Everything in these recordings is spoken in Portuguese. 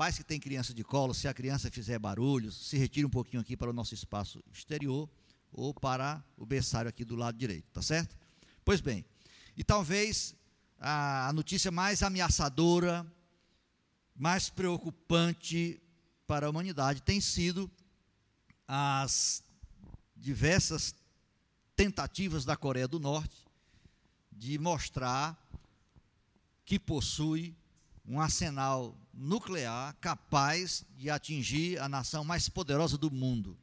pais que têm criança de colo, se a criança fizer barulho, se retire um pouquinho aqui para o nosso espaço exterior ou para o berçário aqui do lado direito, tá certo? Pois bem, e talvez a notícia mais ameaçadora, mais preocupante para a humanidade tem sido as diversas tentativas da Coreia do Norte de mostrar que possui um arsenal nuclear capaz de atingir a nação mais poderosa do mundo,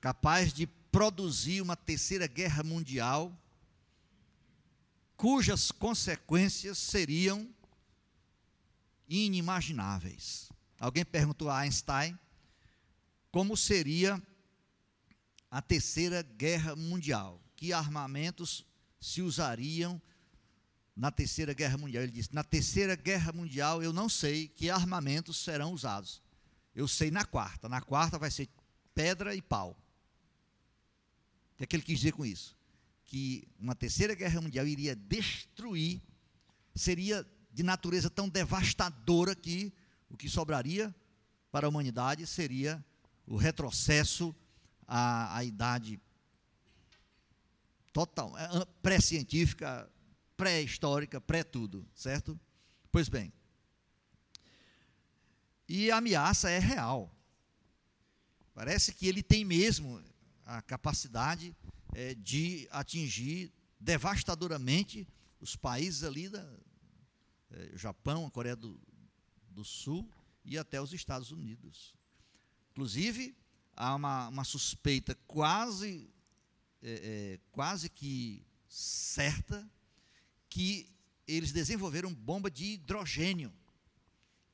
capaz de produzir uma terceira guerra mundial, cujas consequências seriam inimagináveis. Alguém perguntou a Einstein como seria a terceira guerra mundial, que armamentos se usariam na terceira guerra mundial. Ele disse: Na terceira guerra mundial eu não sei que armamentos serão usados. Eu sei na quarta. Na quarta vai ser pedra e pau. O que é que ele quis dizer com isso? Que uma terceira guerra mundial iria destruir, seria de natureza tão devastadora que o que sobraria para a humanidade seria o retrocesso à, à idade total, é, pré-científica, pré-histórica, pré-tudo, certo? Pois bem. E a ameaça é real. Parece que ele tem mesmo a capacidade é, de atingir devastadoramente os países ali da é, Japão, a Coreia do, do Sul e até os Estados Unidos. Inclusive, há uma, uma suspeita quase, é, é, quase que certa que eles desenvolveram bomba de hidrogênio,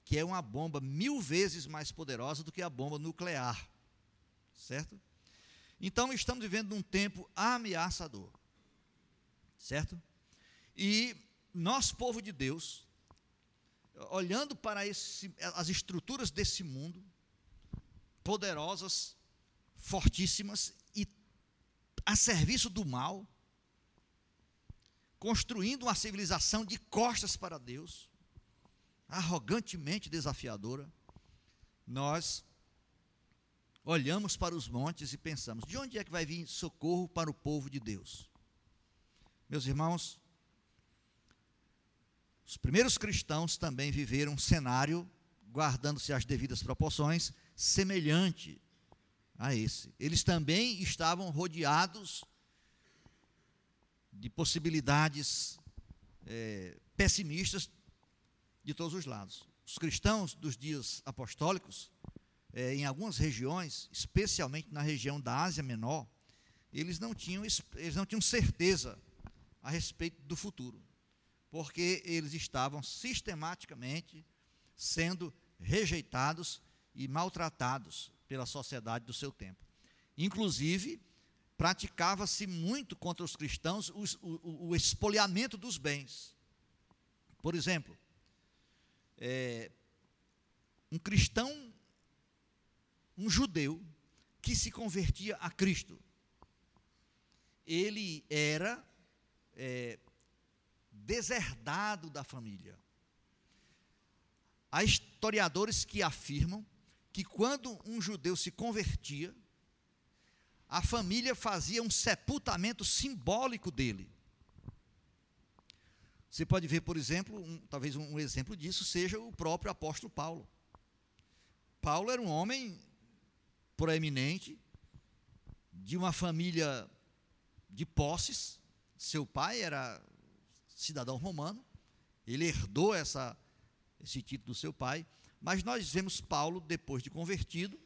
que é uma bomba mil vezes mais poderosa do que a bomba nuclear. Certo? Então, estamos vivendo num tempo ameaçador. Certo? E nós, povo de Deus, olhando para esse, as estruturas desse mundo, poderosas, fortíssimas e a serviço do mal, construindo uma civilização de costas para Deus, arrogantemente desafiadora, nós olhamos para os montes e pensamos: de onde é que vai vir socorro para o povo de Deus? Meus irmãos, os primeiros cristãos também viveram um cenário, guardando-se as devidas proporções, semelhante a esse. Eles também estavam rodeados de possibilidades é, pessimistas de todos os lados. Os cristãos dos dias apostólicos, é, em algumas regiões, especialmente na região da Ásia Menor, eles não tinham, eles não tinham certeza a respeito do futuro, porque eles estavam sistematicamente sendo rejeitados e maltratados pela sociedade do seu tempo. Inclusive, praticava-se muito contra os cristãos o, o, o, espoliamento dos bens. Por exemplo, é, um cristão, um judeu, que se convertia a Cristo, ele era é, deserdado da família. Há historiadores que afirmam que quando um judeu se convertia, a família fazia um sepultamento simbólico dele. Você pode ver, por exemplo, um, talvez um exemplo disso seja o próprio apóstolo Paulo. Paulo era um homem proeminente, de uma família de posses. Seu pai era cidadão romano, ele herdou essa, esse título do seu pai. Mas nós vemos Paulo, depois de convertido,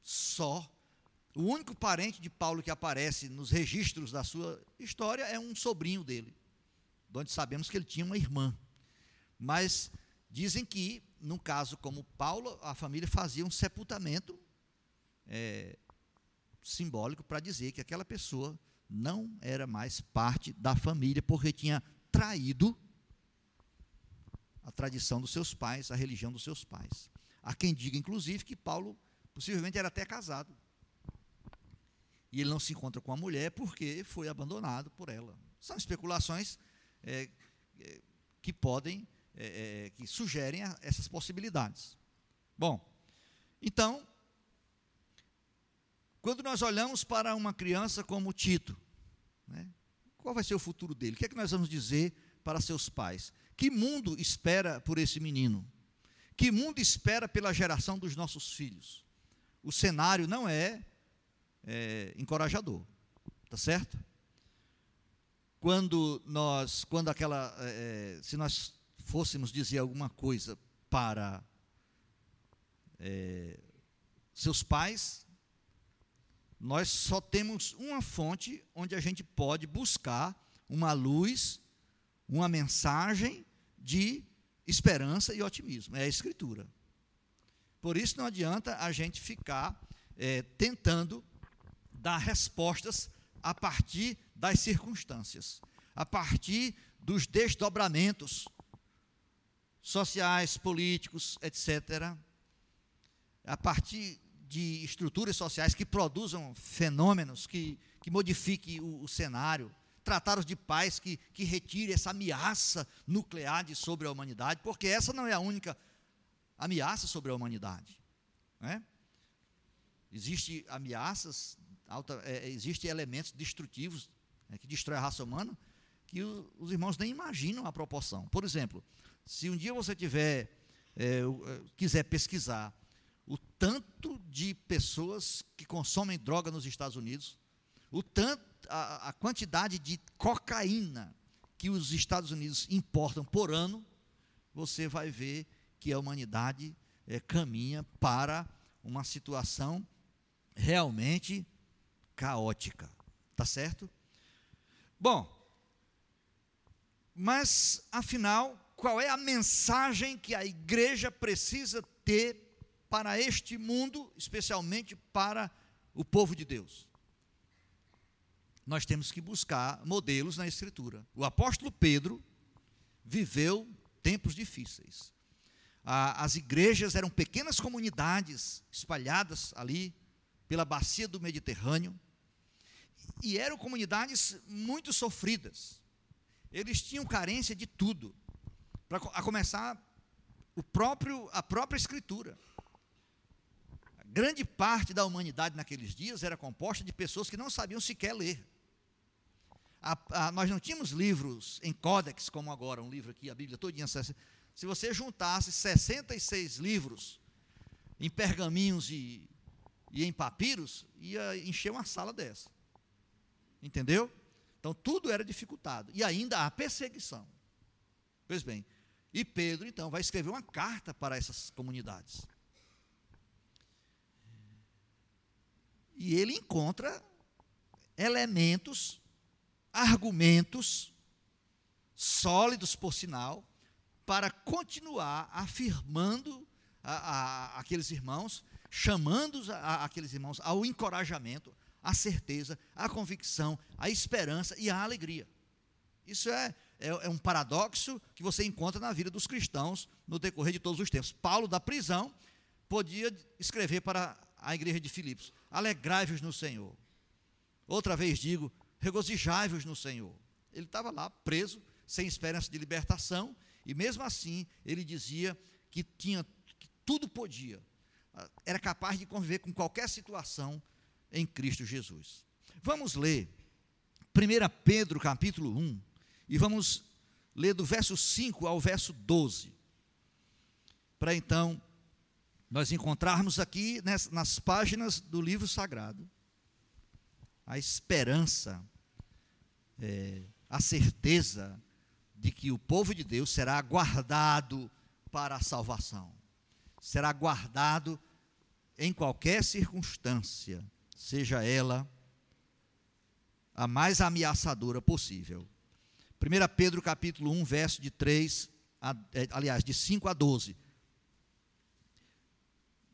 só o único parente de Paulo que aparece nos registros da sua história é um sobrinho dele, onde sabemos que ele tinha uma irmã. Mas dizem que, num caso como Paulo, a família fazia um sepultamento é, simbólico para dizer que aquela pessoa não era mais parte da família, porque tinha traído a tradição dos seus pais, a religião dos seus pais. Há quem diga, inclusive, que Paulo possivelmente era até casado. E ele não se encontra com a mulher porque foi abandonado por ela. São especulações é, é, que podem é, é, que sugerem essas possibilidades. Bom, então, quando nós olhamos para uma criança como Tito, né, qual vai ser o futuro dele? O que é que nós vamos dizer para seus pais? Que mundo espera por esse menino? Que mundo espera pela geração dos nossos filhos? O cenário não é, é encorajador, tá certo? Quando nós, quando aquela, é, se nós fôssemos dizer alguma coisa para é, seus pais, nós só temos uma fonte onde a gente pode buscar uma luz, uma mensagem de esperança e otimismo. É a Escritura. Por isso não adianta a gente ficar é, tentando dar respostas a partir das circunstâncias, a partir dos desdobramentos sociais, políticos, etc., a partir de estruturas sociais que produzam fenômenos que, que modifiquem o, o cenário, tratar os de paz que, que retire essa ameaça nuclear de sobre a humanidade, porque essa não é a única ameaça sobre a humanidade. Né? Existem ameaças, alta, é, existem elementos destrutivos né, que destroem a raça humana, que o, os irmãos nem imaginam a proporção. Por exemplo, se um dia você tiver, é, é quiser pesquisar o tanto de pessoas que consomem droga nos Estados Unidos, o tanto, a, a quantidade de cocaína que os Estados Unidos importam por ano, você vai ver que a humanidade é, caminha para uma situação realmente caótica. Tá certo? Bom, mas afinal, qual é a mensagem que a igreja precisa ter para este mundo, especialmente para o povo de Deus. Nós temos que buscar modelos na Escritura. O apóstolo Pedro viveu tempos difíceis. As igrejas eram pequenas comunidades espalhadas ali pela bacia do Mediterrâneo e eram comunidades muito sofridas. Eles tinham carência de tudo. Para a começar o próprio a própria escritura grande parte da humanidade naqueles dias era composta de pessoas que não sabiam sequer ler. A, a, nós não tínhamos livros em códex, como agora, um livro aqui, a Bíblia todinha. Se você juntasse 66 livros em pergaminhos e, e em papiros, ia encher uma sala dessa. Entendeu? Então tudo era dificultado. E ainda há perseguição. Pois bem, e Pedro então vai escrever uma carta para essas comunidades. E ele encontra elementos, argumentos, sólidos por sinal, para continuar afirmando a, a, aqueles irmãos, chamando a, aqueles irmãos ao encorajamento, à certeza, à convicção, à esperança e à alegria. Isso é, é, é, um paradoxo que você encontra na vida dos cristãos no decorrer de todos os tempos. Paulo, da prisão, podia escrever para a igreja de Filipos: alegrai-vos no Senhor. Outra vez digo, regozijai-vos no Senhor. Ele estava lá preso, sem esperança de libertação, e mesmo assim ele dizia que tinha que tudo podia. Era capaz de conviver com qualquer situação em Cristo Jesus. Vamos ler 1 Pedro capítulo 1 e vamos ler do verso 5 ao verso 12. Para então nós encontrarmos aqui nas, nas páginas do livro sagrado a esperança, é, a certeza de que o povo de Deus será guardado para a salvação, será guardado em qualquer circunstância, seja ela a mais ameaçadora possível. 1 Pedro capítulo 1, verso de 3, a, é, aliás, de 5 a 12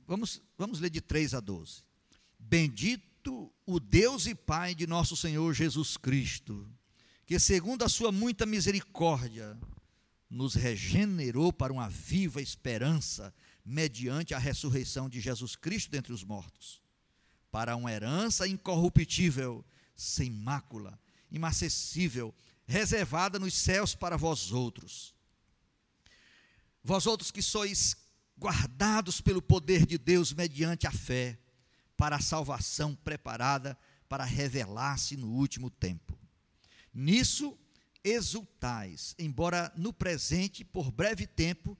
Vamos, vamos ler de 3 a 12. Bendito o Deus e Pai de nosso Senhor Jesus Cristo, que segundo a sua muita misericórdia, nos regenerou para uma viva esperança, mediante a ressurreição de Jesus Cristo dentre os mortos, para uma herança incorruptível, sem mácula, imacessível, reservada nos céus para vós outros Vós outros que sois guardados pelo poder de Deus mediante a fé, para a salvação preparada para revelar-se no último tempo. Nisso exultais, embora no presente, por breve tempo,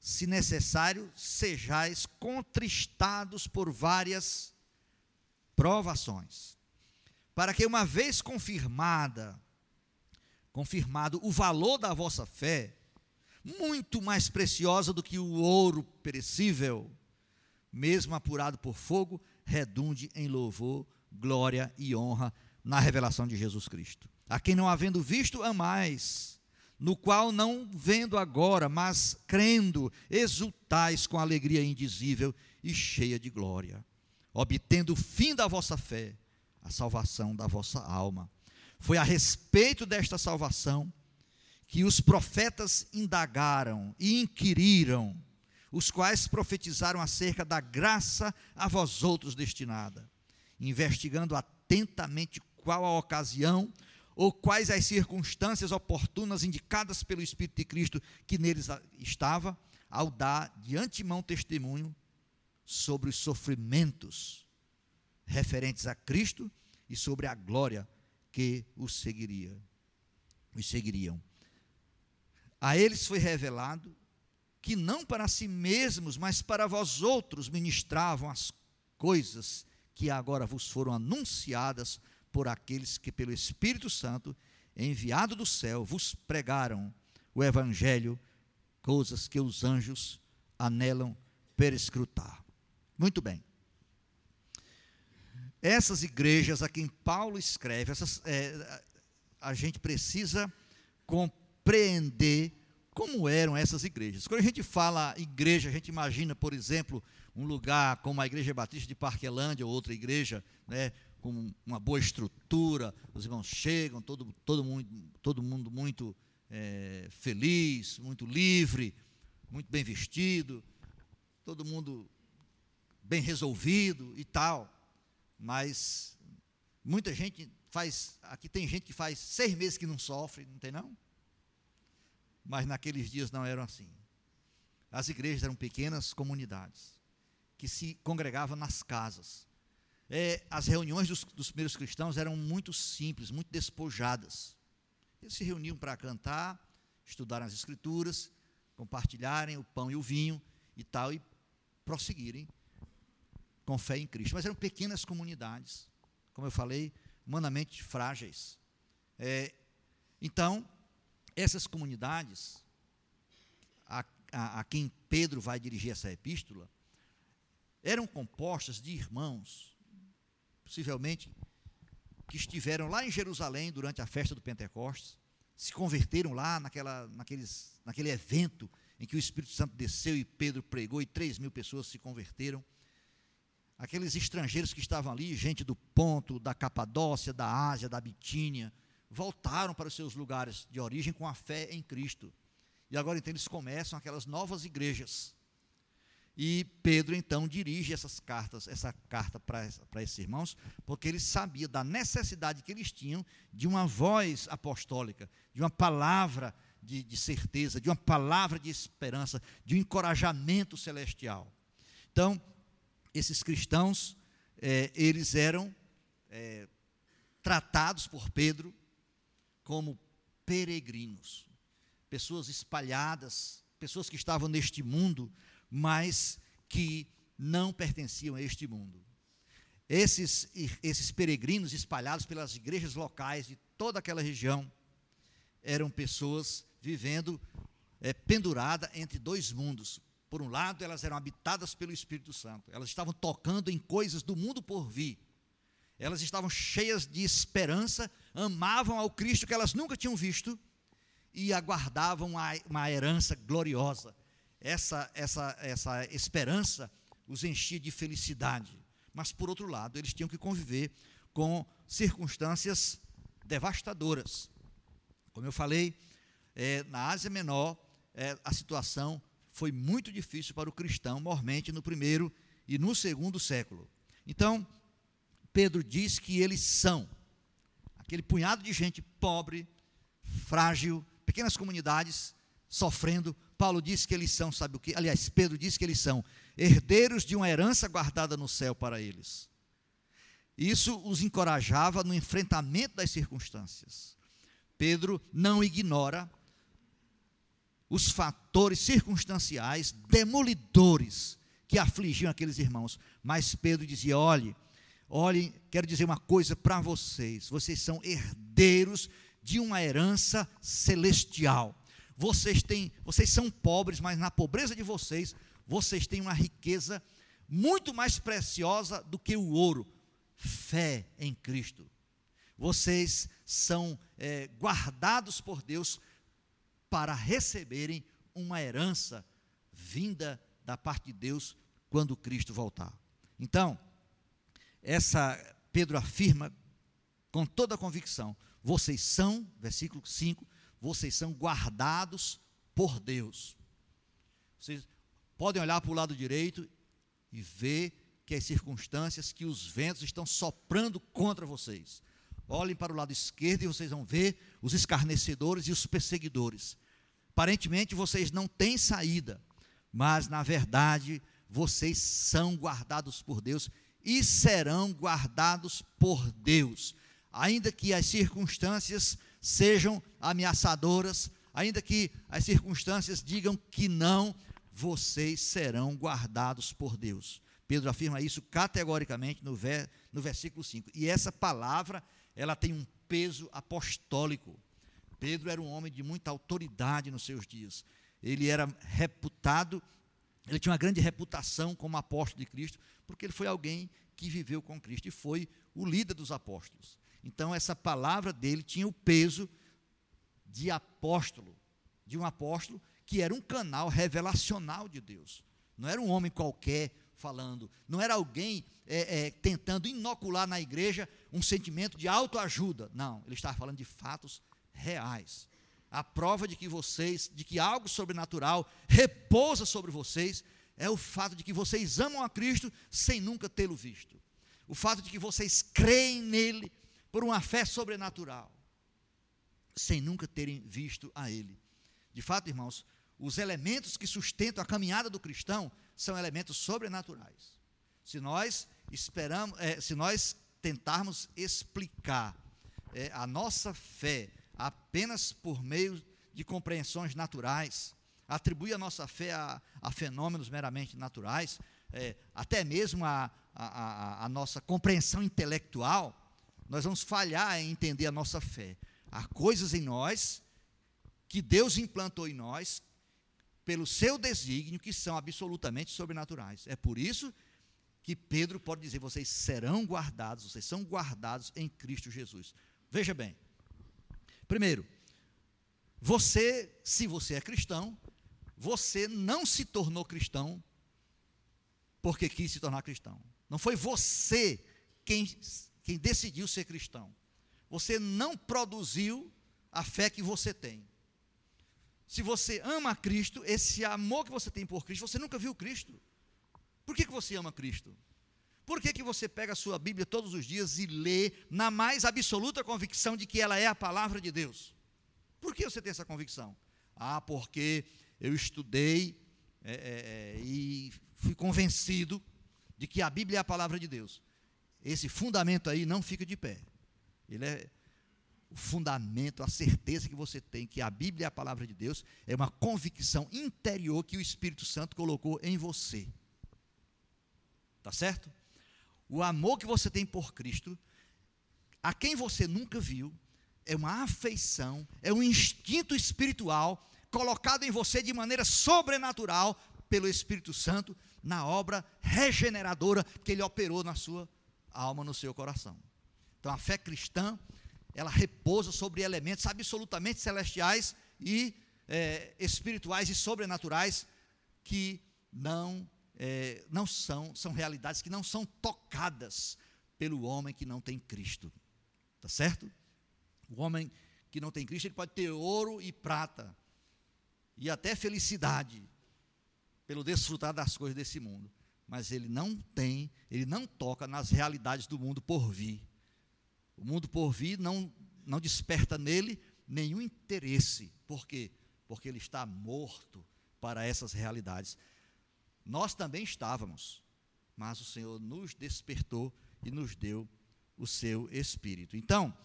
se necessário, sejais contristados por várias provações, para que uma vez confirmada, confirmado o valor da vossa fé, muito mais preciosa do que o ouro perecível, mesmo apurado por fogo, redunde em louvor, glória e honra na revelação de Jesus Cristo. A quem não havendo visto, amais, no qual não vendo agora, mas crendo, exultais com alegria indizível e cheia de glória, obtendo o fim da vossa fé, a salvação da vossa alma. Foi a respeito desta salvação que os profetas indagaram e inquiriram, os quais profetizaram acerca da graça a vós outros destinada, investigando atentamente qual a ocasião ou quais as circunstâncias oportunas indicadas pelo Espírito de Cristo que neles estava, ao dar de antemão testemunho sobre os sofrimentos referentes a Cristo e sobre a glória que os seguiria, os seguiriam. A eles foi revelado que não para si mesmos, mas para vós outros ministravam as coisas que agora vos foram anunciadas por aqueles que, pelo Espírito Santo, enviado do céu, vos pregaram o Evangelho, coisas que os anjos anelam perscrutar. Muito bem. Essas igrejas a quem Paulo escreve, essas, é, a gente precisa compreender como eram essas igrejas. Quando a gente fala igreja, a gente imagina, por exemplo, um lugar como a Igreja Batista de Parquelândia ou outra igreja, né, com uma boa estrutura, os irmãos chegam, todo, todo, mundo, todo mundo muito é, feliz, muito livre, muito bem vestido, todo mundo bem resolvido e tal. Mas muita gente faz, aqui tem gente que faz seis meses que não sofre, não tem não? Mas naqueles dias não eram assim. As igrejas eram pequenas comunidades que se congregavam nas casas é, as reuniões dos, dos, primeiros cristãos eram muito simples, muito despojadas. Eles se reuniam para cantar, estudarem as escrituras, compartilharem o pão e o vinho e tal, e prosseguirem com fé em Cristo. Mas eram pequenas comunidades, como eu falei, humanamente frágeis. É, então, essas comunidades, a, a, a quem Pedro vai dirigir essa epístola, eram compostas de irmãos possivelmente, que estiveram lá em Jerusalém durante a festa do Pentecostes, se converteram lá naquela, naqueles, naquele evento em que o Espírito Santo desceu e Pedro pregou e três mil pessoas se converteram. Aqueles estrangeiros que estavam ali, gente do Ponto, da Capadócia, da Ásia, da Bitínia, voltaram para os seus lugares de origem com a fé em Cristo. E agora então eles começam aquelas novas igrejas e Pedro então dirige essas cartas, essa carta para esses irmãos, porque ele sabia da necessidade que eles tinham de uma voz apostólica, de uma palavra de, de certeza, de uma palavra de esperança, de um encorajamento celestial. Então, esses cristãos, é, eles eram é, tratados por Pedro como peregrinos, pessoas espalhadas, pessoas que estavam neste mundo mas que não pertenciam a este mundo. Esses, esses peregrinos espalhados pelas igrejas locais de toda aquela região eram pessoas vivendo é, pendurada entre dois mundos. Por um lado, elas eram habitadas pelo Espírito Santo, elas estavam tocando em coisas do mundo por vir. Elas estavam cheias de esperança, amavam ao Cristo que elas nunca tinham visto e aguardavam uma, herança gloriosa essa, essa, essa esperança os enchia de felicidade. Mas, por outro lado, eles tinham que conviver com circunstâncias devastadoras. Como eu falei, é, na Ásia Menor, é, a situação foi muito difícil para o cristão, mormente no primeiro e no segundo século. Então, Pedro diz que eles são aquele punhado de gente pobre, frágil, pequenas comunidades sofrendo Paulo disse que eles são, sabe o que? Aliás, Pedro disse que eles são herdeiros de uma herança guardada no céu para eles. Isso os encorajava no enfrentamento das circunstâncias. Pedro não ignora os fatores circunstanciais demolidores que afligiam aqueles irmãos, mas Pedro dizia: olhe, olhem, quero dizer uma coisa para vocês: vocês são herdeiros de uma herança celestial. Vocês têm, vocês são pobres, mas na pobreza de vocês, vocês têm uma riqueza muito mais preciosa do que o ouro, fé em Cristo. Vocês são é, guardados por Deus para receberem uma herança vinda da parte de Deus quando Cristo voltar. Então, essa Pedro afirma com toda a convicção: vocês são, versículo 5, vocês são guardados por Deus. Vocês podem olhar para o lado direito e ver que as circunstâncias, que os ventos estão soprando contra vocês. Olhem para o lado esquerdo e vocês vão ver os escarnecedores e os perseguidores. Aparentemente vocês não têm saída, mas na verdade vocês são guardados por Deus e serão guardados por Deus. Ainda que as circunstâncias sejam ameaçadoras, ainda que as circunstâncias digam que não, vocês serão guardados por Deus. Pedro afirma isso categoricamente no, ver, no versículo 5. E essa palavra, ela tem um peso apostólico. Pedro era um homem de muita autoridade nos seus dias. Ele era reputado, ele tinha uma grande reputação como apóstolo de Cristo, porque ele foi alguém que viveu com Cristo e foi o líder dos apóstolos. Então, essa palavra dele tinha o peso de apóstolo, de um apóstolo que era um canal revelacional de Deus. Não era um homem qualquer falando, não era alguém é, é, tentando inocular na igreja um sentimento de autoajuda. Não, ele estava falando de fatos reais. A prova de que vocês, de que algo sobrenatural repousa sobre vocês, é o fato de que vocês amam a Cristo sem nunca tê-lo visto. O fato de que vocês creem nele por uma fé sobrenatural, sem nunca terem visto a ele. De fato, irmãos, os elementos que sustentam a caminhada do cristão são elementos sobrenaturais. Se nós esperamos, é, se nós tentarmos explicar é, a nossa fé apenas por meio de compreensões naturais, atribuir a nossa fé a, a fenômenos meramente naturais, é, até mesmo a, a, a, nossa compreensão intelectual, nós vamos falhar em entender a nossa fé. Há coisas em nós que Deus implantou em nós pelo seu desígnio que são absolutamente sobrenaturais. É por isso que Pedro pode dizer: vocês serão guardados, vocês são guardados em Cristo Jesus. Veja bem, Primeiro, você, se você é cristão, você não se tornou cristão porque quis se tornar cristão. Não foi você quem, quem decidiu ser cristão. Você não produziu a fé que você tem. Se você ama Cristo, esse amor que você tem por Cristo, você nunca viu Cristo. Por que, que você ama Cristo? Por que, que você pega a sua Bíblia todos os dias e lê na mais absoluta convicção de que ela é a palavra de Deus? Por que você tem essa convicção? Ah, porque eu estudei é, é, é e fui convencido de que a Bíblia é a palavra de Deus. Esse fundamento aí não fica de pé. Ele é o fundamento, a certeza que você tem que a Bíblia é a palavra de Deus, é uma convicção interior que o Espírito Santo colocou em você. Tá certo? O amor que você tem por Cristo, a quem você nunca viu, é uma afeição, é um instinto espiritual colocado em você de maneira sobrenatural pelo Espírito Santo na obra regeneradora que ele operou na sua alma, no seu coração. Então a fé cristã, ela repousa sobre elementos absolutamente celestiais e é, espirituais e sobrenaturais que não é, não são, são realidades que não são tocadas pelo homem que não tem Cristo. Tá certo? O homem que não tem Cristo, ele pode ter ouro e prata, e até felicidade, pelo desfrutar das coisas desse mundo. Mas ele não tem, ele não toca nas realidades do mundo por vir. O mundo por vir não, não desperta nele nenhum interesse. Por quê? Porque ele está morto para essas realidades. Nós também estávamos, mas o Senhor nos despertou e nos deu o seu espírito. Então,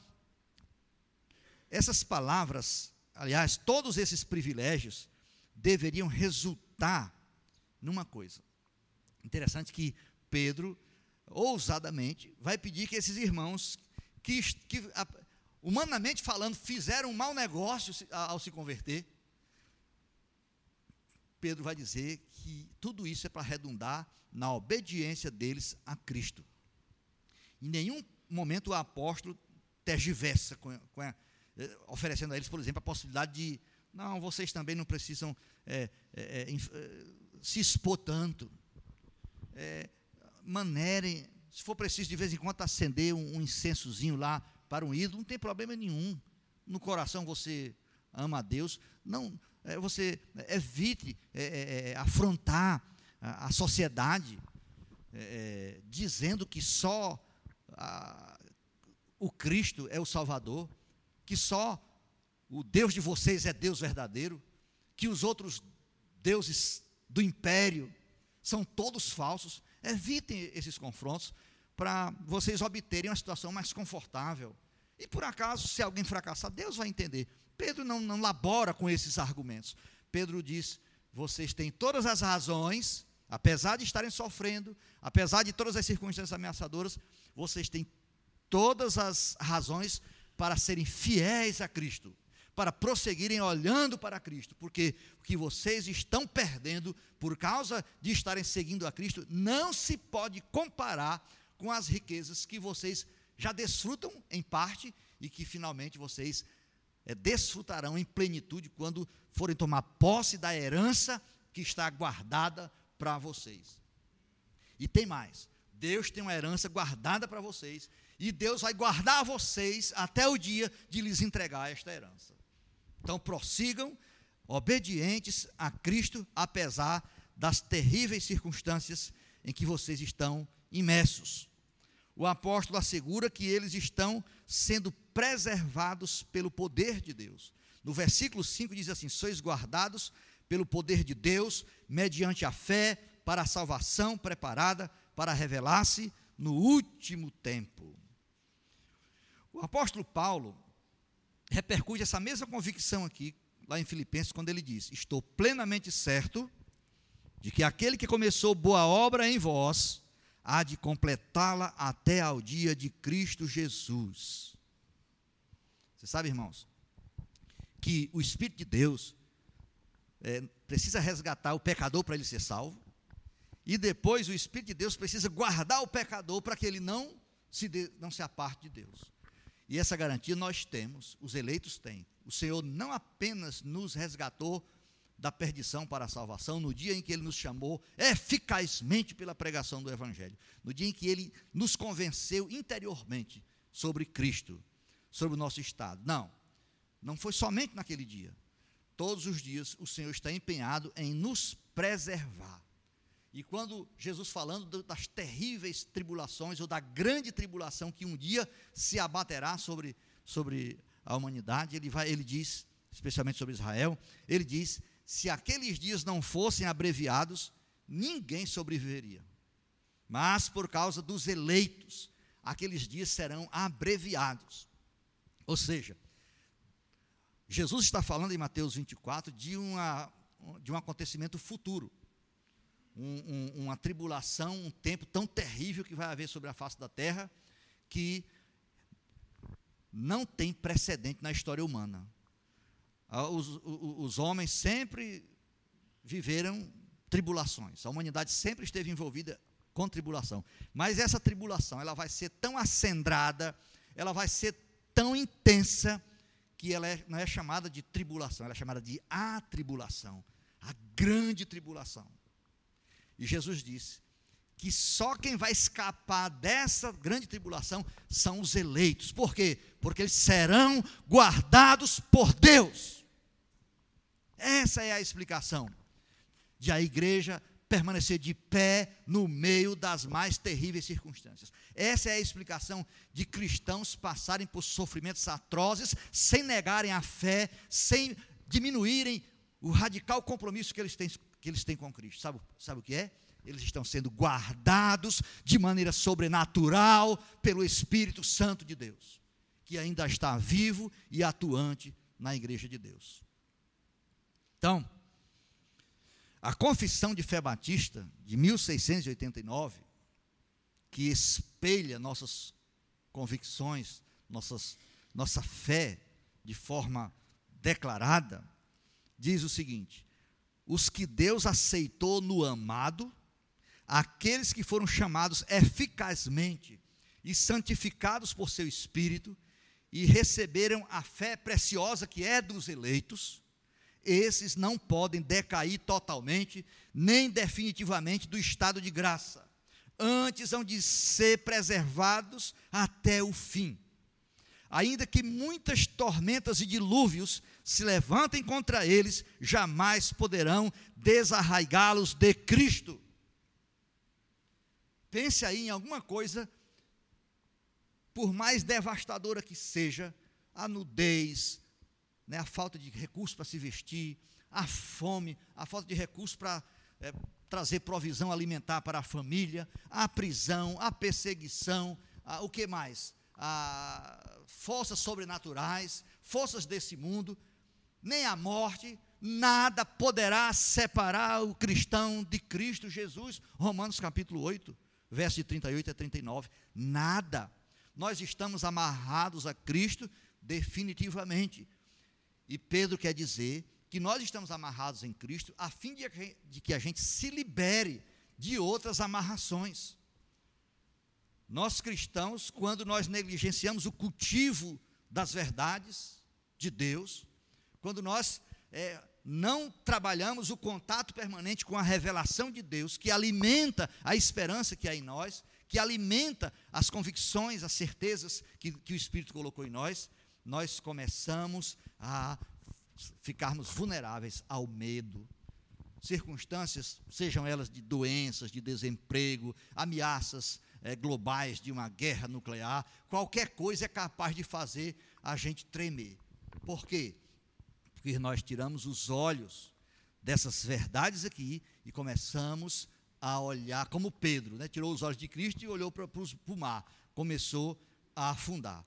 essas palavras, aliás, todos esses privilégios deveriam resultar numa coisa. Interessante que Pedro, ousadamente, vai pedir que esses irmãos, que, que humanamente falando, fizeram um mau negócio ao se converter, Pedro vai dizer que tudo isso é para redundar na obediência deles a Cristo. Em nenhum momento o apóstolo tergiversa, com, com a, eh, oferecendo a eles, por exemplo, a possibilidade de, não, vocês também não precisam é, é, se expor tanto. manerem, se for preciso de vez em quando acender um, um incensozinho lá para um ídolo, não tem problema nenhum. No coração você ama a Deus, não, você evite afrontar a, sociedade, dizendo que só o Cristo é o Salvador, que só o Deus de vocês é Deus verdadeiro, que os outros deuses do império são todos falsos. Evitem esses confrontos para vocês obterem uma situação mais confortável. E por acaso, se alguém fracassar, Deus vai entender. Pedro não, não labora com esses argumentos. Pedro diz: vocês têm todas as razões, apesar de estarem sofrendo, apesar de todas as circunstâncias ameaçadoras, vocês têm todas as razões para serem fiéis a Cristo, para prosseguirem olhando para Cristo, porque o que vocês estão perdendo por causa de estarem seguindo a Cristo não se pode comparar com as riquezas que vocês já desfrutam em parte e que finalmente vocês é, desfrutarão em plenitude quando forem tomar posse da herança que está guardada para vocês. E tem mais: Deus tem uma herança guardada para vocês, e Deus vai guardar vocês até o dia de lhes entregar esta herança. Então prossigam obedientes a Cristo, apesar das terríveis circunstâncias em que vocês estão imersos. O apóstolo assegura que eles estão sendo preservados pelo poder de Deus. No versículo 5 diz assim: Sois guardados pelo poder de Deus, mediante a fé, para a salvação preparada para revelar-se no último tempo. O apóstolo Paulo repercute essa mesma convicção aqui, lá em Filipenses, quando ele diz: Estou plenamente certo de que aquele que começou boa obra em vós há de completá-la até ao dia de Cristo Jesus. Você sabe, irmãos, que o Espírito de Deus é, precisa resgatar o pecador para ele ser salvo, e depois o Espírito de Deus precisa guardar o pecador para que ele não se, de, não se aparte de Deus. E essa garantia nós temos, os eleitos têm. O Senhor não apenas nos resgatou da perdição para a salvação, no dia em que Ele nos chamou eficazmente pela pregação do Evangelho, no dia em que Ele nos convenceu interiormente sobre Cristo, sobre o nosso estado. Não, não foi somente naquele dia. Todos os dias o Senhor está empenhado em nos preservar. E quando Jesus falando das terríveis tribulações, ou da grande tribulação que um dia se abaterá sobre, sobre a humanidade, ele, vai, ele diz, especialmente sobre Israel, ele diz: se aqueles dias não fossem abreviados, ninguém sobreviveria. Mas por causa dos eleitos, aqueles dias serão abreviados. Ou seja, Jesus está falando em Mateus 24 de, uma, de um acontecimento futuro um, um, uma tribulação, um tempo tão terrível que vai haver sobre a face da terra, que não tem precedente na história humana. Ah, os, os, os homens sempre viveram tribulações, a humanidade sempre esteve envolvida com tribulação. Mas essa tribulação, ela vai ser tão acendrada, ela vai ser tão intensa, que ela é, não é chamada de tribulação, ela é chamada de atribulação, a grande tribulação. E Jesus disse que só quem vai escapar dessa grande tribulação são os eleitos. Por quê? Porque eles serão guardados por Deus. Essa é a explicação de a igreja permanecer de pé no meio das mais terríveis circunstâncias. Essa é a explicação de cristãos passarem por sofrimentos atrozes sem negarem a fé, sem diminuírem o radical compromisso que eles têm, que eles têm com Cristo. Sabe, sabe o que é? Eles estão sendo guardados de maneira sobrenatural pelo Espírito Santo de Deus, que ainda está vivo e atuante na igreja de Deus. Então, a Confissão de Fé Batista, de 1689, que espelha nossas convicções, nossas, nossa fé de forma declarada, diz o seguinte: os que Deus aceitou no amado, aqueles que foram chamados eficazmente e santificados por seu Espírito, e receberam a fé preciosa que é dos eleitos, esses não podem decair totalmente, nem definitivamente do estado de graça. Antes hão de ser preservados até o fim. Ainda que muitas tormentas e dilúvios se levantem contra eles, jamais poderão desarraigá-los de Cristo. Pense aí em alguma coisa, por mais devastadora que seja, a nudez, né, a falta de recursos para se vestir, a fome, a falta de recursos para é, trazer provisão alimentar para a família, a prisão, a perseguição, a, o que mais? A, forças sobrenaturais, forças desse mundo, nem a morte, nada poderá separar o cristão de Cristo Jesus. Romanos capítulo 8, versos de 38 a 39. Nada. Nós estamos amarrados a Cristo definitivamente. E Pedro quer dizer que nós estamos amarrados em Cristo a fim de, que a gente se libere de outras amarrações. Nós cristãos, quando nós negligenciamos o cultivo das verdades de Deus, quando nós é, não trabalhamos o contato permanente com a revelação de Deus, que alimenta a esperança que há em nós, que alimenta as convicções, as certezas que, que o Espírito colocou em nós, nós começamos a ficarmos vulneráveis ao medo. Circunstâncias, sejam elas de doenças, de desemprego, ameaças é, globais de uma guerra nuclear, qualquer coisa é capaz de fazer a gente tremer. Por quê? Porque nós tiramos os olhos dessas verdades aqui e começamos a olhar como Pedro, né? tirou os olhos de Cristo e olhou para o mar, começou a afundar.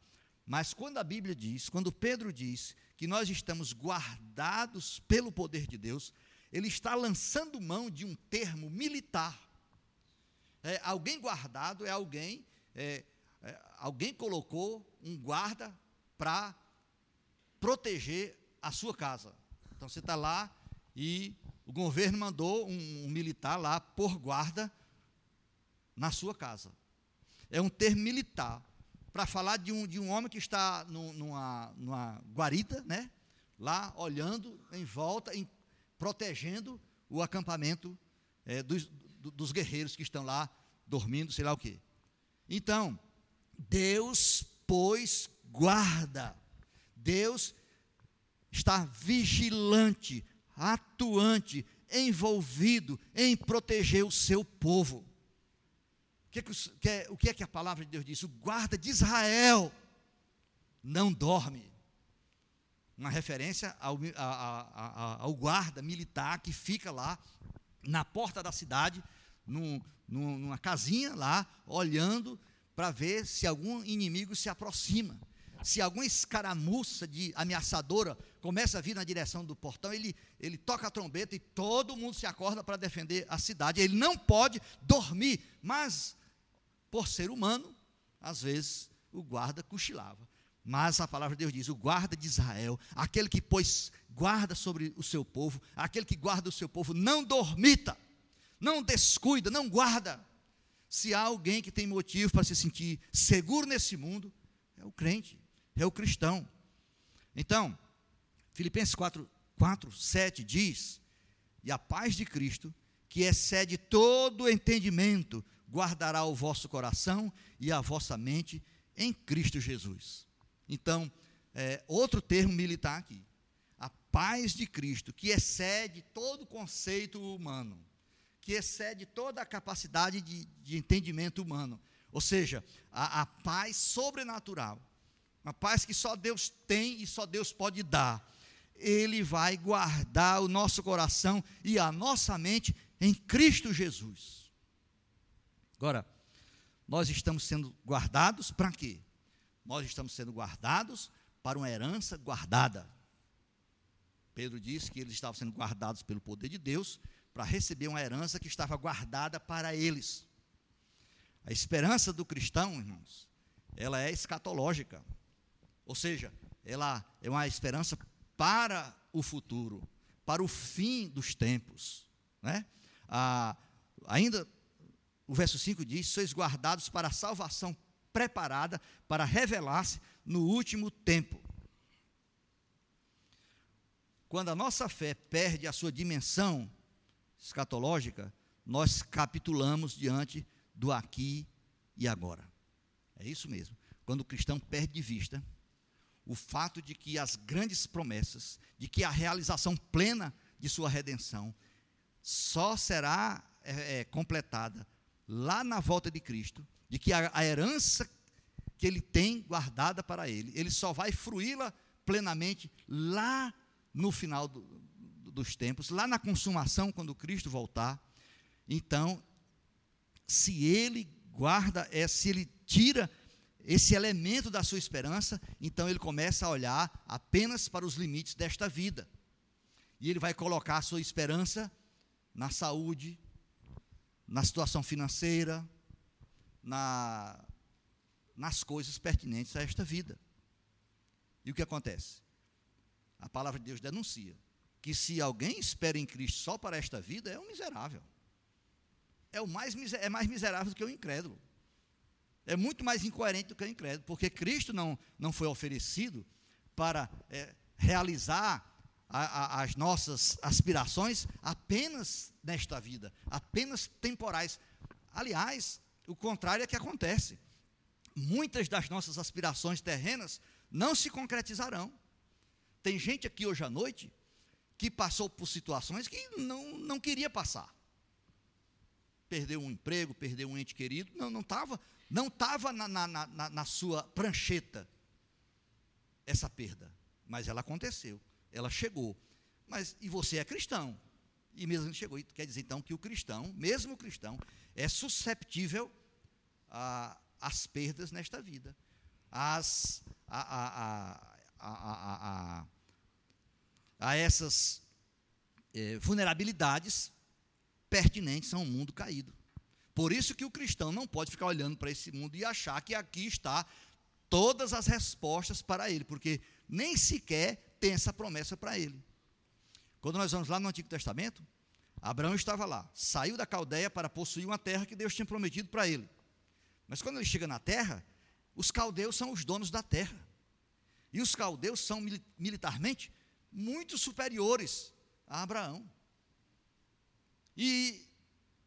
Mas quando a Bíblia diz, quando Pedro diz que nós estamos guardados pelo poder de Deus, ele está lançando mão de um termo militar. É, alguém guardado é alguém, é, é, alguém colocou um guarda para proteger a sua casa. Então você está lá e o governo mandou um, um militar lá por guarda na sua casa. É um termo militar para falar de um, de um homem que está numa, numa guarita, né? lá olhando em volta, em, protegendo o acampamento é, dos, dos guerreiros que estão lá dormindo, sei lá o quê. Então, Deus, pois, guarda. Deus está vigilante, atuante, envolvido em proteger o seu povo. Que, é que, é, o que é que a palavra de Deus diz? O guarda de Israel não dorme. Uma referência ao, a, a, a, ao guarda militar que fica lá na porta da cidade, num, numa casinha lá, olhando para ver se algum inimigo se aproxima. Se alguma escaramuça de ameaçadora começa a vir na direção do portão, ele, ele toca a trombeta e todo mundo se acorda para defender a cidade. Ele não pode dormir, mas por ser humano, às vezes o guarda cochilava. Mas a palavra de Deus diz: o guarda de Israel, aquele que pôs guarda sobre o seu povo, aquele que guarda o seu povo, não dormita, não descuida, não guarda. Se há alguém que tem motivo para se sentir seguro nesse mundo, é o crente, é o cristão. Então, Filipenses 4, 4 7 diz: E a paz de Cristo, que excede todo entendimento, guardará o vosso coração e a vossa mente em Cristo Jesus. Então, é, outro termo militar aqui. A paz de Cristo, que excede todo conceito humano, que excede toda a capacidade de, de entendimento humano. Ou seja, a, a paz sobrenatural, uma paz que só Deus tem e só Deus pode dar. Ele vai guardar o nosso coração e a nossa mente em Cristo Jesus. Agora, nós estamos sendo guardados para quê? Nós estamos sendo guardados para uma herança guardada. Pedro disse que eles estavam sendo guardados pelo poder de Deus para receber uma herança que estava guardada para eles. A esperança do cristão, irmãos, ela é escatológica. Ou seja, ela é uma esperança para o futuro, para o fim dos tempos. Né? Ah, ainda o verso 5 diz: Sois guardados para a salvação preparada para revelar-se no último tempo. Quando a nossa fé perde a sua dimensão escatológica, nós capitulamos diante do aqui e agora. É isso mesmo. Quando o cristão perde de vista o fato de que as grandes promessas, de que a realização plena de sua redenção só será é, é, completada lá na volta de Cristo, de que a, a herança que ele tem guardada para ele, ele só vai fruí-la plenamente lá no final do, dos tempos, lá na consumação, quando Cristo voltar. Então, se ele guarda, é, se ele tira esse elemento da sua esperança, então ele começa a olhar apenas para os limites desta vida. E ele vai colocar a sua esperança na saúde, na situação financeira, na, nas coisas pertinentes a esta vida. E o que acontece? A palavra de Deus denuncia que se alguém espera em Cristo só para esta vida, é um miserável. É, o mais, é mais miserável do que o incrédulo. É muito mais incoerente do que o incrédulo, porque Cristo não, não foi oferecido para é, realizar a, a, as nossas aspirações apenas nesta vida, apenas temporais. Aliás, o contrário é que acontece. Muitas das nossas aspirações terrenas não se concretizarão. Tem gente aqui hoje à noite que passou por situações que não, não queria passar. Perdeu um emprego, perdeu um ente querido, não não estava não tava na, na, na, na sua prancheta essa perda, mas ela aconteceu ela chegou. Mas e você é cristão? E mesmo que chegou, quer dizer então que o cristão, mesmo o cristão, é susceptível às perdas nesta vida, às, a, a, a, a essas é, vulnerabilidades pertinentes a um mundo caído. Por isso que o cristão não pode ficar olhando para esse mundo e achar que aqui está todas as respostas para ele, porque nem sequer tem essa promessa para ele. Quando nós vamos lá no Antigo Testamento, Abraão estava lá, saiu da Caldeia para possuir uma terra que Deus tinha prometido para ele. Mas quando ele chega na terra, os caldeus são os donos da terra. E os caldeus são militarmente muito superiores a Abraão. E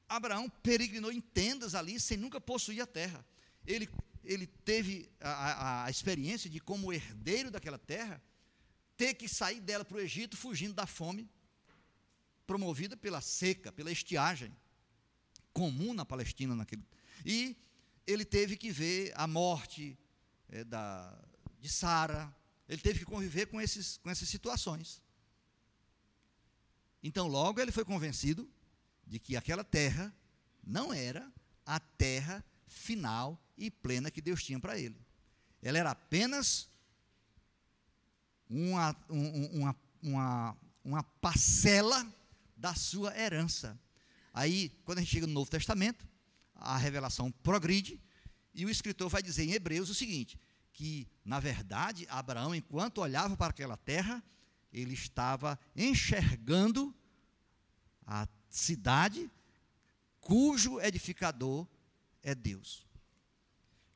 Abraão peregrinou em tendas ali, sem nunca possuir a terra. Ele, ele teve a, a, a experiência de, como herdeiro daquela terra, ter que sair dela para o Egito fugindo da fome, promovida pela seca, pela estiagem, comum na Palestina naquele. E ele teve que ver a morte é, da, de Sara, ele teve que conviver com, esses, com essas situações. Então, logo ele foi convencido de que aquela terra não era a terra final e plena que Deus tinha para ele. Ela era apenas uma, uma, uma, uma parcela da sua herança. Aí, quando a gente chega no Novo Testamento, a revelação progride, e o escritor vai dizer em Hebreus o seguinte: que, na verdade, Abraão, enquanto olhava para aquela terra, ele estava enxergando a cidade cujo edificador é Deus.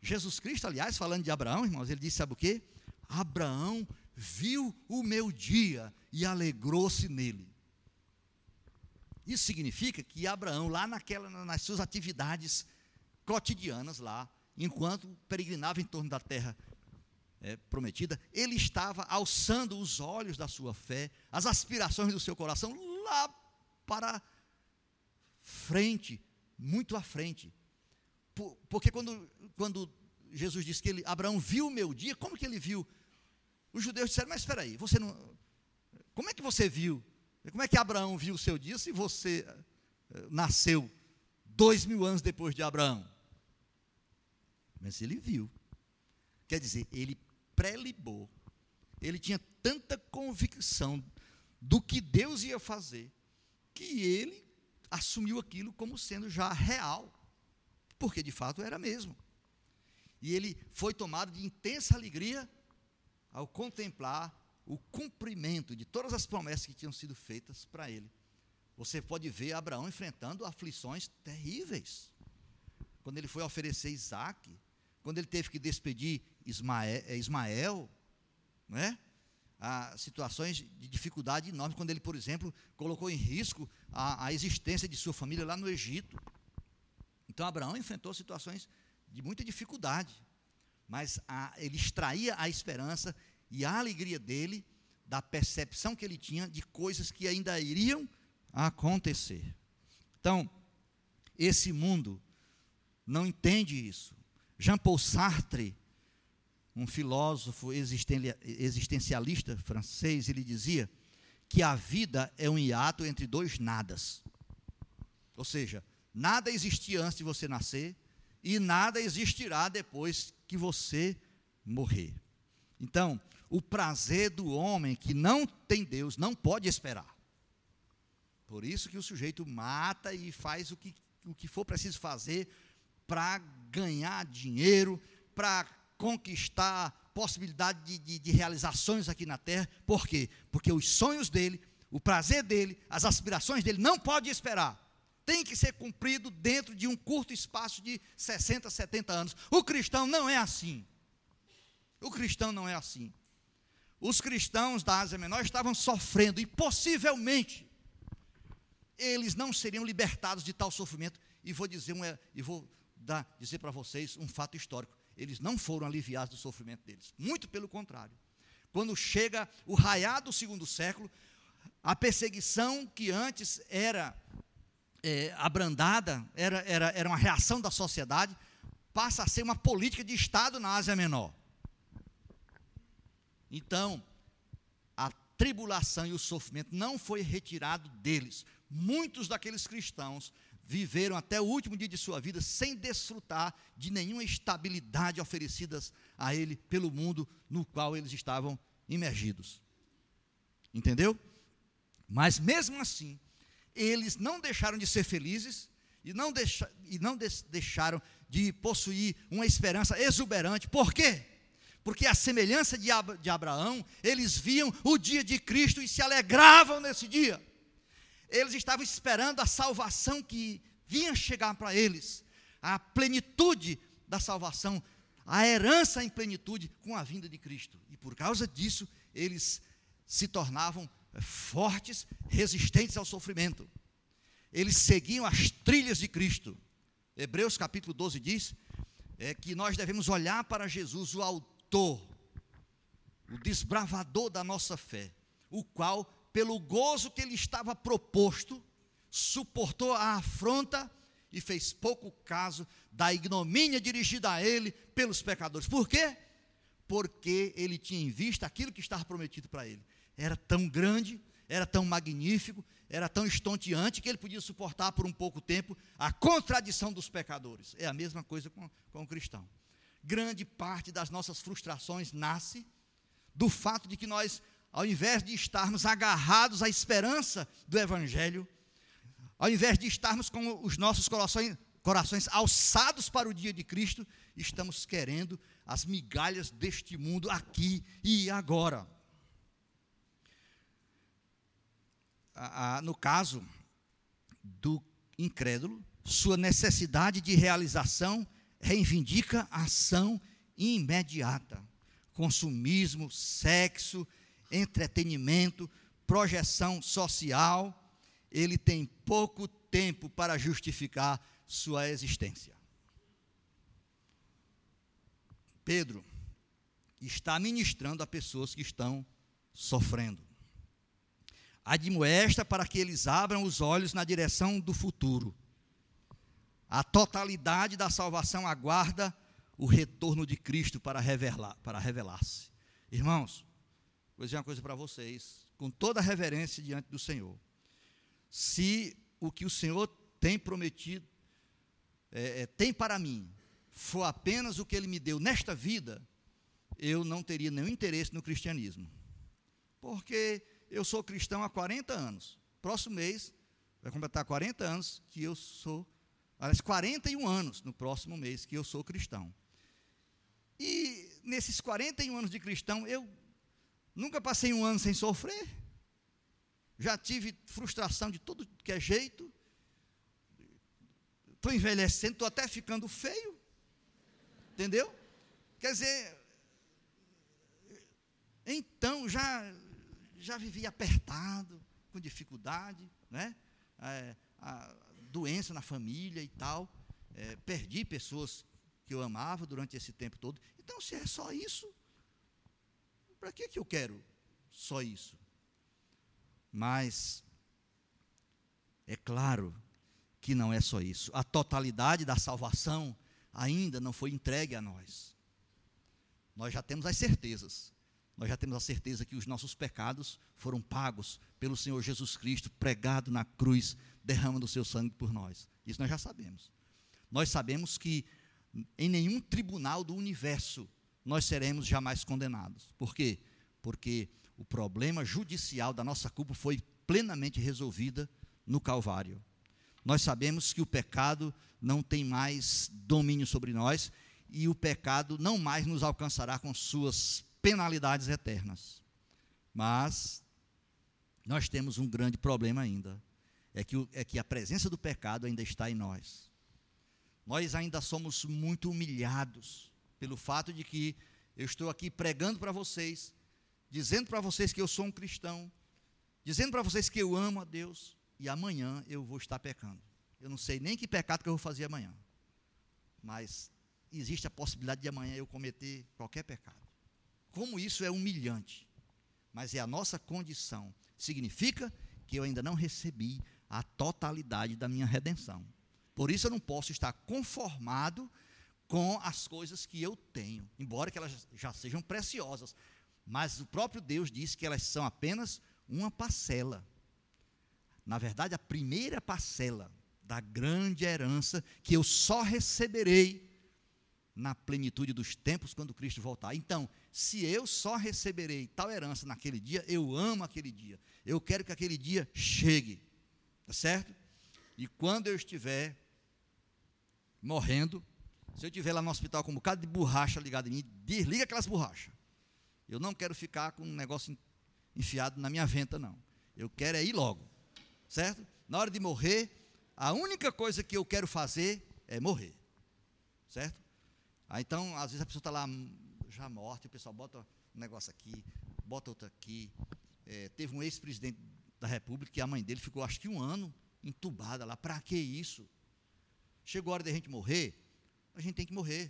Jesus Cristo, aliás, falando de Abraão, irmãos, ele disse: sabe o que? Abraão viu o meu dia e alegrou-se nele. Isso significa que Abraão, lá naquela, nas suas atividades cotidianas, lá, enquanto peregrinava em torno da terra é, prometida, ele estava alçando os olhos da sua fé, as aspirações do seu coração, lá para frente, muito à frente. Por, porque quando, quando Jesus disse que ele, Abraão viu o meu dia, como que ele viu os judeus disseram, mas espera aí, você não. Como é que você viu? Como é que Abraão viu o seu dia se você eh, nasceu dois mil anos depois de Abraão? Mas ele viu. Quer dizer, ele prelibou. Ele tinha tanta convicção do que Deus ia fazer, que ele assumiu aquilo como sendo já real, porque de fato era mesmo. E ele foi tomado de intensa alegria ao contemplar o cumprimento de todas as promessas que tinham sido feitas para ele. Você pode ver Abraão enfrentando aflições terríveis. Quando ele foi oferecer Isaac, quando ele teve que despedir Ismael, eh, Ismael né? situações de dificuldade enorme, quando ele, por exemplo, colocou em risco a, a existência de sua família lá no Egito. Então, Abraão enfrentou situações de muita dificuldade, mas a, ele extraía a esperança e a alegria dele da percepção que ele tinha de coisas que ainda iriam acontecer. Então, esse mundo não entende isso. Jean-Paul Sartre um filósofo existencialista francês, ele dizia que a vida é um hiato entre dois nadas. Ou seja, nada existia antes de você nascer e nada existirá depois que você morrer. Então, o prazer do homem que não tem Deus não pode esperar. Por isso que o sujeito mata e faz o que, o que for preciso fazer para ganhar dinheiro, para conquistar possibilidade de, de, de realizações aqui na terra. Por quê? Porque os sonhos dele, o prazer dele, as aspirações dele não pode esperar. Tem que ser cumprido dentro de um curto espaço de 60, 70 anos. O cristão não é assim. O cristão não é assim. Os cristãos da Ásia Menor estavam sofrendo e possivelmente eles não seriam libertados de tal sofrimento. E vou dizer, um, e vou dar, dizer para vocês um fato histórico eles não foram aliviados do sofrimento deles. Muito pelo contrário. Quando chega o raiar do segundo século, a perseguição que antes era é, abrandada, era, era, era uma reação da sociedade, passa a ser uma política de Estado na Ásia Menor. Então, a tribulação e o sofrimento não foi retirado deles. Muitos daqueles cristãos viveram até o último dia de sua vida sem desfrutar de nenhuma estabilidade oferecidas a ele pelo mundo no qual eles estavam imergidos. Entendeu? Mas mesmo assim, eles não deixaram de ser felizes e não, deixa, e não deixaram de possuir uma esperança exuberante. Por quê? Porque a semelhança de, Ab de Abraão, eles viam o dia de Cristo e se alegravam nesse dia eles estavam esperando a salvação que vinha chegar para eles, a plenitude da salvação, a herança em plenitude com a vinda de Cristo. E por causa disso, eles se tornavam fortes, resistentes ao sofrimento. Eles seguiam as trilhas de Cristo. Hebreus capítulo 12 diz é, que nós devemos olhar para Jesus, o autor, o desbravador da nossa fé, o qual pelo gozo que ele estava proposto, suportou a afronta e fez pouco caso da ignomínia dirigida a ele pelos pecadores. Por quê? Porque ele tinha em vista aquilo que estava prometido para ele. Era tão grande, era tão magnífico, era tão estonteante que ele podia suportar por um pouco tempo a contradição dos pecadores. É a mesma coisa com, com o cristão. Grande parte das nossas frustrações nasce do fato de que nós ao invés de estarmos agarrados à esperança do Evangelho, ao invés de estarmos com os nossos corações, corações alçados para o dia de Cristo, estamos querendo as migalhas deste mundo aqui e agora. No caso do incrédulo, sua necessidade de realização reivindica ação imediata. Consumismo, sexo, entretenimento, projeção social, ele tem pouco tempo para justificar sua existência. Pedro está ministrando a pessoas que estão sofrendo. Admoesta para que eles abram os olhos na direção do futuro. A totalidade da salvação aguarda o retorno de Cristo para revelar, para revelar-se. Irmãos, Vou dizer uma coisa para vocês. com toda a reverência diante do Senhor. Se o que o Senhor tem prometido, é, é, tem para mim, for apenas o que Ele me deu nesta vida, eu não teria nenhum interesse no cristianismo. Porque eu sou cristão há 40 anos. Próximo mês vai completar 40 anos que eu sou, aliás, 41 anos no próximo mês que eu sou cristão. E nesses 41 anos de cristão, eu nunca passei um ano sem sofrer. Já tive frustração de todo que é jeito. Estou envelhecendo, estou até ficando feio. Entendeu? Quer dizer, então já já vivi apertado, com dificuldade, né? É, doença na família e tal. É, perdi pessoas que eu amava durante esse tempo todo. Então, se é só isso, para que, que eu quero só isso? Mas, é claro que não é só isso. A totalidade da salvação ainda não foi entregue a nós. Nós já temos as certezas. Nós já temos a certeza que os nossos pecados foram pagos pelo Senhor Jesus Cristo, pregado na cruz, derramando o seu sangue por nós. Isso nós já sabemos. Nós sabemos que em nenhum tribunal do universo nós seremos jamais condenados. Por quê? Porque o problema judicial da nossa culpa foi plenamente resolvida no Calvário. Nós sabemos que o pecado não tem mais domínio sobre nós e o pecado não mais nos alcançará com suas penalidades eternas. Mas nós temos um grande problema ainda. É que, é que a presença do pecado ainda está em nós nós ainda somos muito humilhados pelo fato de que eu estou aqui pregando para vocês, dizendo para vocês que eu sou um cristão, dizendo para vocês que eu amo a Deus, e amanhã eu vou estar pecando. Eu não sei nem que pecado que eu vou fazer amanhã, mas existe a possibilidade de amanhã eu cometer qualquer pecado. Como isso é humilhante, mas é a nossa condição. Significa que eu ainda não recebi a totalidade da minha redenção. Por isso eu não posso estar conformado com as coisas que eu tenho, embora que elas já sejam preciosas. Mas o próprio Deus diz que elas são apenas uma parcela. Na verdade, a primeira parcela da grande herança que eu só receberei na plenitude dos tempos quando Cristo voltar. Então, se eu só receberei tal herança naquele dia, eu amo aquele dia. Eu quero que aquele dia chegue. Tá certo? E quando eu estiver morrendo, se eu estiver lá no hospital com um bocado de borracha ligado em mim, desliga aquelas borrachas. Eu não quero ficar com um negócio enfiado na minha venta, não. Eu quero é ir logo, certo? Na hora de morrer, a única coisa que eu quero fazer é morrer, certo? Então, às vezes a pessoa está lá já morta, e o pessoal bota um negócio aqui, bota outro aqui. É, teve um ex-presidente da República que a mãe dele ficou, acho que um ano, entubada lá. Para que isso? chegou a hora de a gente morrer, a gente tem que morrer.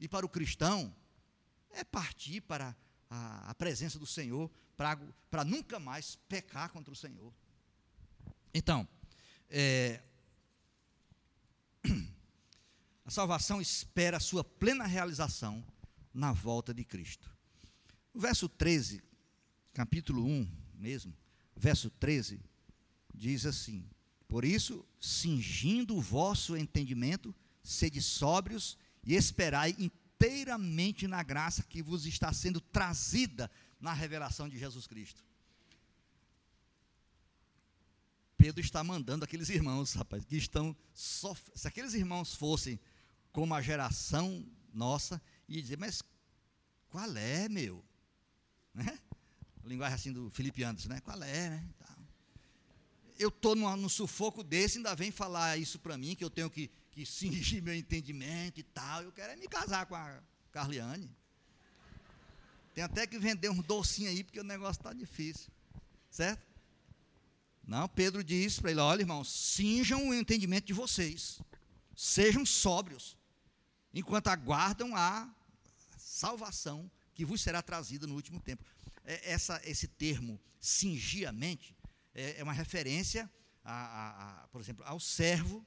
E para o cristão, é partir para a, a presença do Senhor, para nunca mais pecar contra o Senhor. Então, é, a salvação espera a sua plena realização na volta de Cristo. O verso 13, capítulo 1 mesmo, verso 13, diz assim: por isso, cingindo o vosso entendimento, sede sóbrios e esperai inteiramente na graça que vos está sendo trazida na revelação de Jesus Cristo. Pedro está mandando aqueles irmãos, rapaz, que estão sofrendo. Se aqueles irmãos fossem como a geração nossa, ia dizer, mas qual é, meu? Né? linguagem assim do Felipe Anderson, né? Qual é, né? Eu estou no sufoco desse, ainda vem falar isso para mim, que eu tenho que, que cingir meu entendimento e tal. Eu quero é me casar com a Carliane. Tem até que vender um docinho aí, porque o negócio está difícil. Certo? Não, Pedro diz para ele: olha, irmãos, cinjam o entendimento de vocês. Sejam sóbrios, enquanto aguardam a salvação que vos será trazida no último tempo. É, essa, esse termo, cingir a mente, é, é uma referência, a, a, a, por exemplo, ao servo,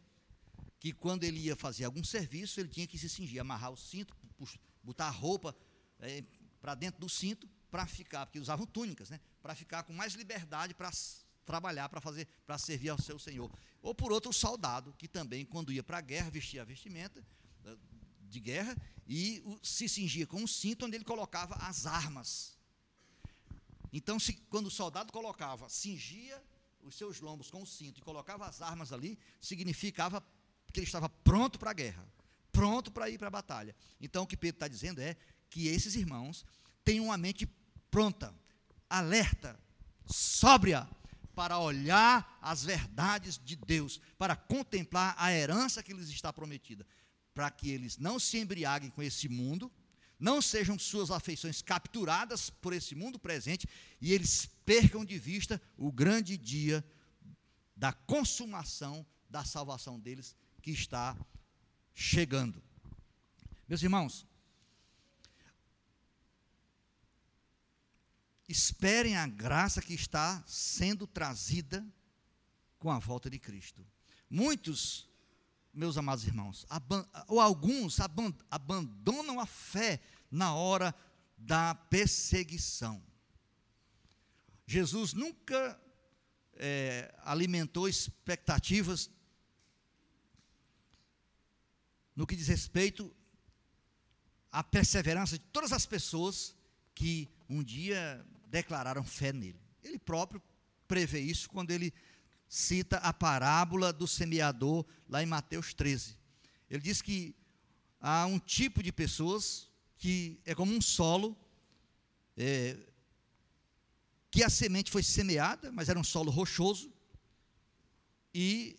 que quando ele ia fazer algum serviço, ele tinha que se cingir, amarrar o cinto, botar a roupa é, para dentro do cinto, para ficar, porque usavam túnicas, né? Para ficar com mais liberdade para trabalhar, para fazer, para servir ao seu Senhor. Ou por outro, o soldado, que também, quando ia para a guerra, vestia a vestimenta de guerra e se cingia com um cinto onde ele colocava as armas. Então, se, quando o soldado colocava, cingia os seus lombos com o cinto e colocava as armas ali, significava que ele estava pronto para a guerra, pronto para ir para a batalha. Então, o que Pedro está dizendo é que esses irmãos têm uma mente pronta, alerta, sóbria, para olhar as verdades de Deus, para contemplar a herança que lhes está prometida, para que eles não se embriaguem com esse mundo, não sejam suas afeições capturadas por esse mundo presente e eles percam de vista o grande dia da consumação da salvação deles que está chegando. Meus irmãos, esperem a graça que está sendo trazida com a volta de Cristo. Muitos, meus amados irmãos, ou alguns abandonam a fé na hora da perseguição. Jesus nunca é, alimentou expectativas no que diz respeito à perseverança de todas as pessoas que um dia declararam fé nele. Ele próprio prevê isso quando ele cita a parábola do semeador lá em Mateus 13. Ele diz que há um tipo de pessoas que é como um solo, é, que a semente foi semeada, mas era um solo rochoso, e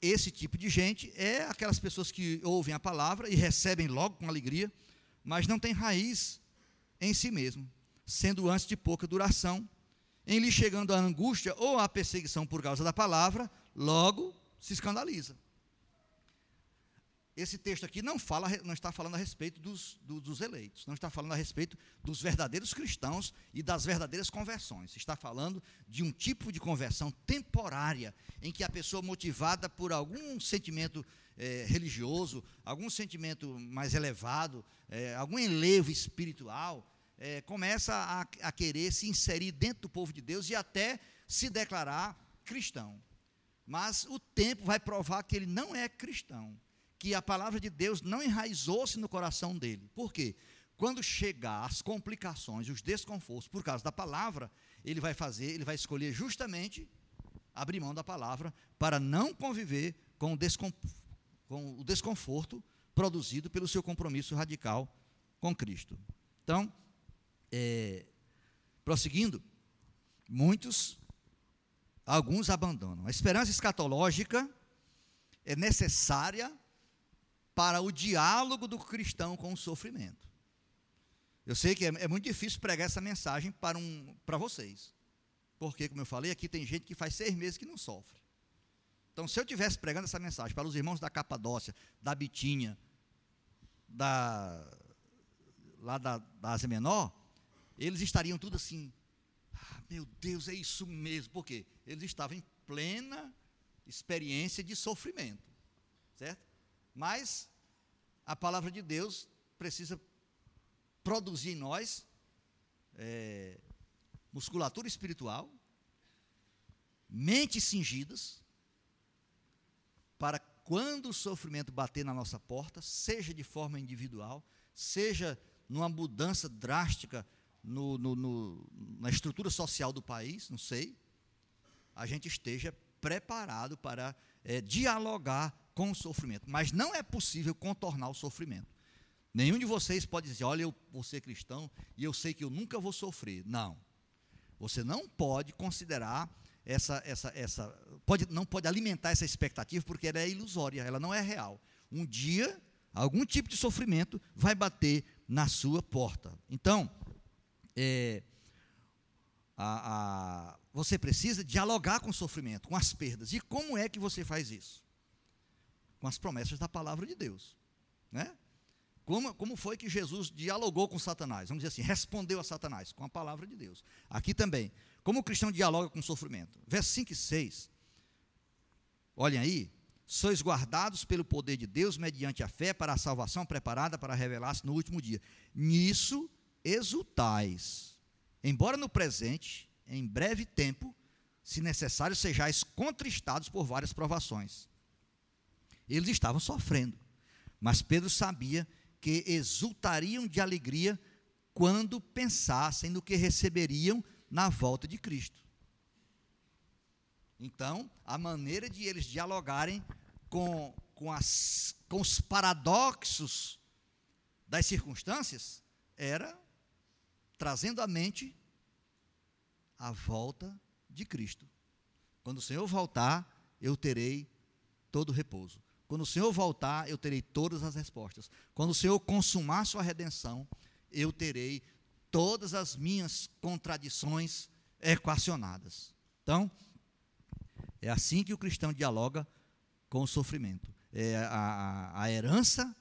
esse tipo de gente é aquelas pessoas que ouvem a palavra e recebem logo com alegria, mas não tem raiz em si mesmo sendo antes de pouca duração, em lhe chegando a angústia ou a perseguição por causa da palavra, logo se escandaliza. Esse texto aqui não, fala, não está falando a respeito dos, dos eleitos, não está falando a respeito dos verdadeiros cristãos e das verdadeiras conversões. Está falando de um tipo de conversão temporária, em que a pessoa, motivada por algum sentimento é, religioso, algum sentimento mais elevado, é, algum enlevo espiritual, é, começa a, a querer se inserir dentro do povo de Deus e até se declarar cristão. Mas o tempo vai provar que ele não é cristão, que a palavra de Deus não enraizou-se no coração dele. Por quê? Quando chegar as complicações, os desconfortos por causa da palavra, ele vai fazer, ele vai escolher justamente abrir mão da palavra para não conviver com o, com o desconforto produzido pelo seu compromisso radical com Cristo. Então, é, prosseguindo, muitos, alguns abandonam. A esperança escatológica é necessária para o diálogo do cristão com o sofrimento. Eu sei que é, é muito difícil pregar essa mensagem para, um, para vocês. Porque, como eu falei, aqui tem gente que faz seis meses que não sofre. Então, se eu tivesse pregando essa mensagem para os irmãos da Capadócia, da Bitinha, da, lá da, da Ásia Menor, eles estariam tudo assim, ah, meu Deus, é isso mesmo. Por quê? Eles estavam em plena experiência de sofrimento, certo? Mas a palavra de Deus precisa produzir em nós é, musculatura espiritual, mentes cingidas, para quando o sofrimento bater na nossa porta, seja de forma individual, seja numa mudança drástica no, no, no, na estrutura social do país, não sei, a gente esteja preparado para é, dialogar com o sofrimento. Mas não é possível contornar o sofrimento. Nenhum de vocês pode dizer, olha, eu vou ser cristão e eu sei que eu nunca vou sofrer. Não. Você não pode considerar essa, essa, essa pode, não pode alimentar essa expectativa porque ela é ilusória, ela não é real. Um dia, algum tipo de sofrimento vai bater na sua porta. Então, é, a, a, você precisa dialogar com o sofrimento, com as perdas. E como é que você faz isso? Com as promessas da palavra de Deus. Né? Como, como foi que Jesus dialogou com Satanás? Vamos dizer assim, respondeu a Satanás com a palavra de Deus. Aqui também, como o cristão dialoga com o sofrimento? Verso 5 e 6. Olhem aí. Sois guardados pelo poder de Deus mediante a fé para a salvação preparada para revelar-se no último dia. Nisso exultais. embora no presente, em breve tempo, se necessário, sejais contristados por várias provações. Eles estavam sofrendo, mas Pedro sabia que exultariam de alegria quando pensassem no que receberiam na volta de Cristo. Então, a maneira de eles dialogarem com, com, as, com os paradoxos das circunstâncias era trazendo à mente a volta de Cristo. Quando o Senhor voltar, eu terei todo o repouso. Quando o Senhor voltar, eu terei todas as respostas. Quando o Senhor consumar sua redenção, eu terei todas as minhas contradições equacionadas. Então, é assim que o cristão dialoga com o sofrimento. É a, a herança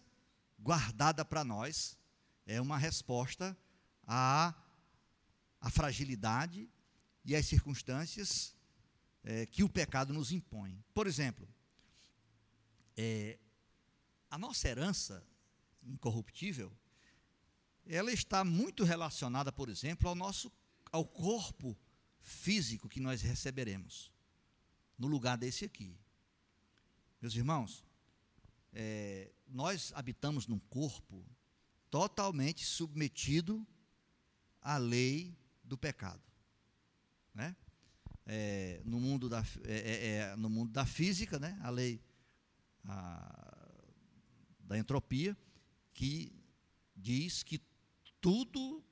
guardada para nós é uma resposta à, à fragilidade e às circunstâncias é, que o pecado nos impõe. Por exemplo, é, a nossa herança incorruptível, ela está muito relacionada, por exemplo, ao nosso ao corpo físico que nós receberemos no lugar desse aqui. Meus irmãos, é, nós habitamos num corpo totalmente submetido à lei do pecado. Né? É, no, mundo da, é, é, é, no mundo da física, né? a lei a, da entropia, que diz que tudo